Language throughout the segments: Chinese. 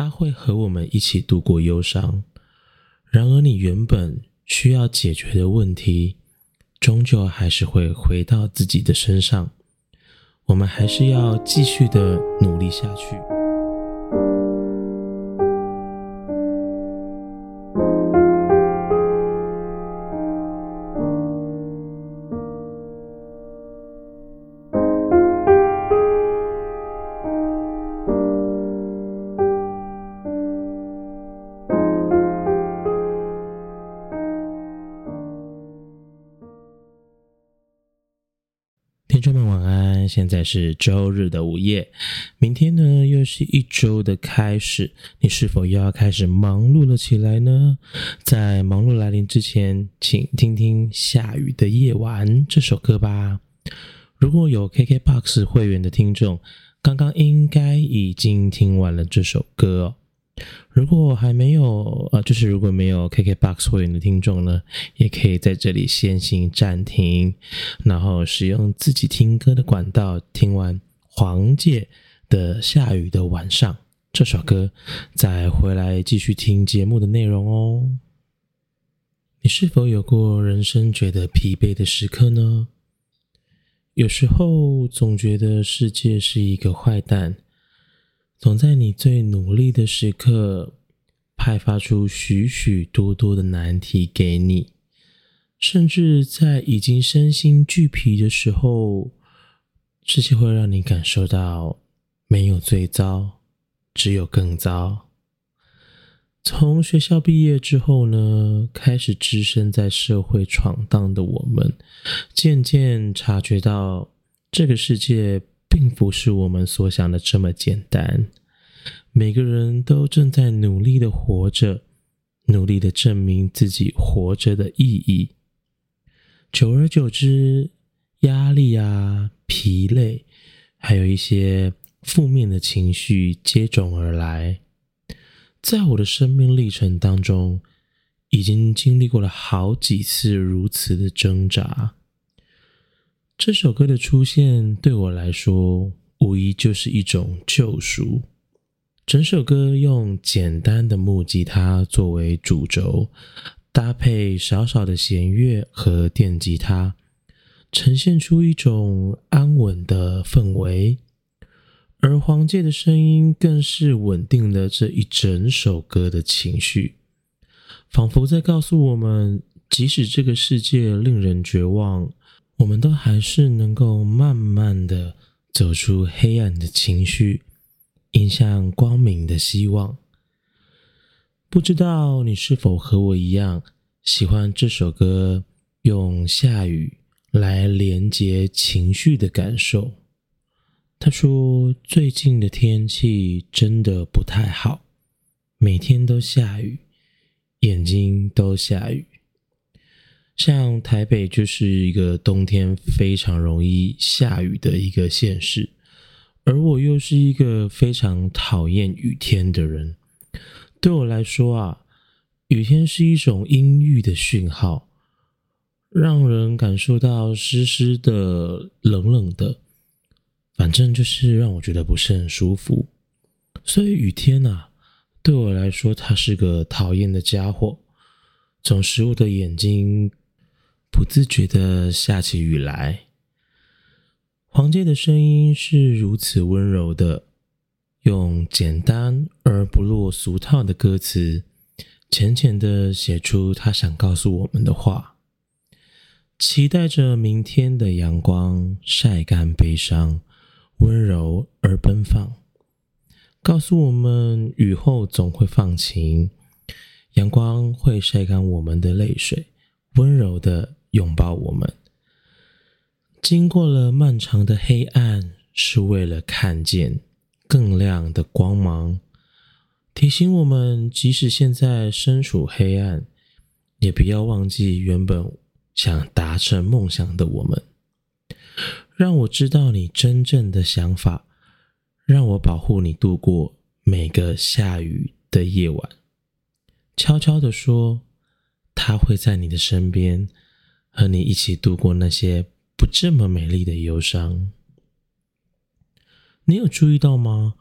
他会和我们一起度过忧伤。然而，你原本需要解决的问题，终究还是会回到自己的身上。我们还是要继续的努力下去。现在是周日的午夜，明天呢又是一周的开始，你是否又要开始忙碌了起来呢？在忙碌来临之前，请听听《下雨的夜晚》这首歌吧。如果有 KKBOX 会员的听众，刚刚应该已经听完了这首歌。如果还没有呃，就是如果没有 KKBOX 会员的听众呢，也可以在这里先行暂停，然后使用自己听歌的管道听完黄玠的《下雨的晚上》这首歌，再回来继续听节目的内容哦。你是否有过人生觉得疲惫的时刻呢？有时候总觉得世界是一个坏蛋。总在你最努力的时刻，派发出许许多多的难题给你，甚至在已经身心俱疲的时候，这些会让你感受到没有最糟，只有更糟。从学校毕业之后呢，开始置身在社会闯荡的我们，渐渐察觉到这个世界。并不是我们所想的这么简单。每个人都正在努力的活着，努力的证明自己活着的意义。久而久之，压力啊、疲累，还有一些负面的情绪接踵而来。在我的生命历程当中，已经经历过了好几次如此的挣扎。这首歌的出现对我来说，无疑就是一种救赎。整首歌用简单的木吉他作为主轴，搭配少少的弦乐和电吉他，呈现出一种安稳的氛围。而黄玠的声音更是稳定了这一整首歌的情绪，仿佛在告诉我们，即使这个世界令人绝望。我们都还是能够慢慢的走出黑暗的情绪，迎向光明的希望。不知道你是否和我一样喜欢这首歌，用下雨来连接情绪的感受。他说：“最近的天气真的不太好，每天都下雨，眼睛都下雨。”像台北就是一个冬天非常容易下雨的一个县市，而我又是一个非常讨厌雨天的人。对我来说啊，雨天是一种阴郁的讯号，让人感受到湿湿的、冷冷的，反正就是让我觉得不是很舒服。所以雨天啊，对我来说，它是个讨厌的家伙，总使我的眼睛。不自觉的下起雨来。黄玠的声音是如此温柔的，用简单而不落俗套的歌词，浅浅的写出他想告诉我们的话。期待着明天的阳光晒干悲伤，温柔而奔放，告诉我们雨后总会放晴，阳光会晒干我们的泪水，温柔的。拥抱我们，经过了漫长的黑暗，是为了看见更亮的光芒。提醒我们，即使现在身处黑暗，也不要忘记原本想达成梦想的我们。让我知道你真正的想法，让我保护你度过每个下雨的夜晚。悄悄的说，他会在你的身边。和你一起度过那些不这么美丽的忧伤。你有注意到吗？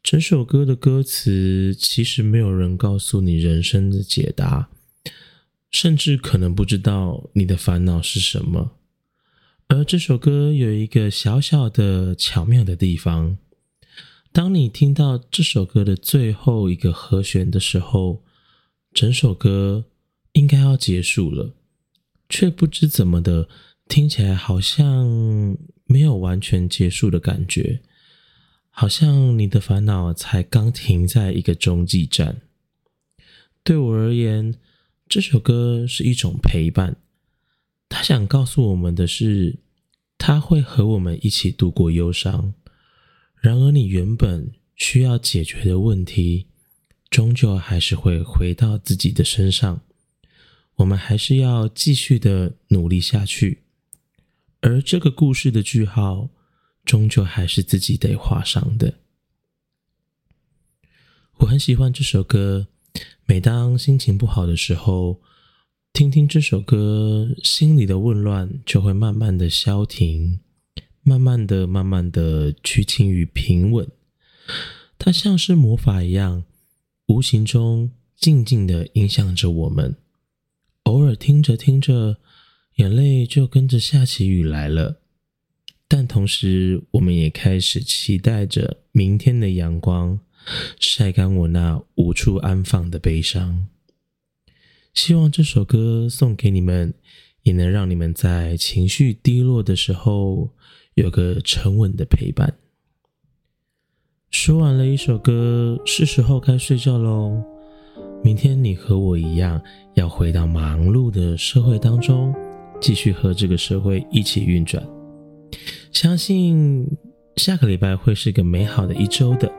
整首歌的歌词其实没有人告诉你人生的解答，甚至可能不知道你的烦恼是什么。而这首歌有一个小小的巧妙的地方，当你听到这首歌的最后一个和弦的时候，整首歌应该要结束了，却不知怎么的听起来好像没有完全结束的感觉。好像你的烦恼才刚停在一个中继站。对我而言，这首歌是一种陪伴。他想告诉我们的是，他会和我们一起度过忧伤。然而，你原本需要解决的问题，终究还是会回到自己的身上。我们还是要继续的努力下去。而这个故事的句号。终究还是自己得画上的。我很喜欢这首歌，每当心情不好的时候，听听这首歌，心里的混乱就会慢慢的消停，慢慢的、慢慢的趋近于平稳。它像是魔法一样，无形中静静的影响着我们。偶尔听着听着，眼泪就跟着下起雨来了。但同时，我们也开始期待着明天的阳光，晒干我那无处安放的悲伤。希望这首歌送给你们，也能让你们在情绪低落的时候有个沉稳的陪伴。说完了一首歌，是时候该睡觉喽。明天你和我一样，要回到忙碌的社会当中，继续和这个社会一起运转。相信下个礼拜会是个美好的一周的。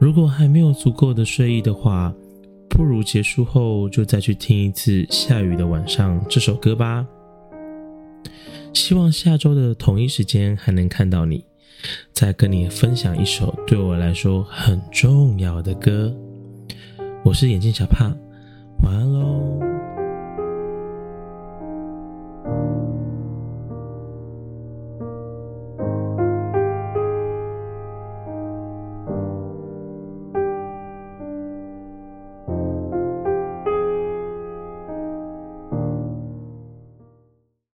如果还没有足够的睡意的话，不如结束后就再去听一次《下雨的晚上》这首歌吧。希望下周的同一时间还能看到你，再跟你分享一首对我来说很重要的歌。我是眼镜小胖。晚安喽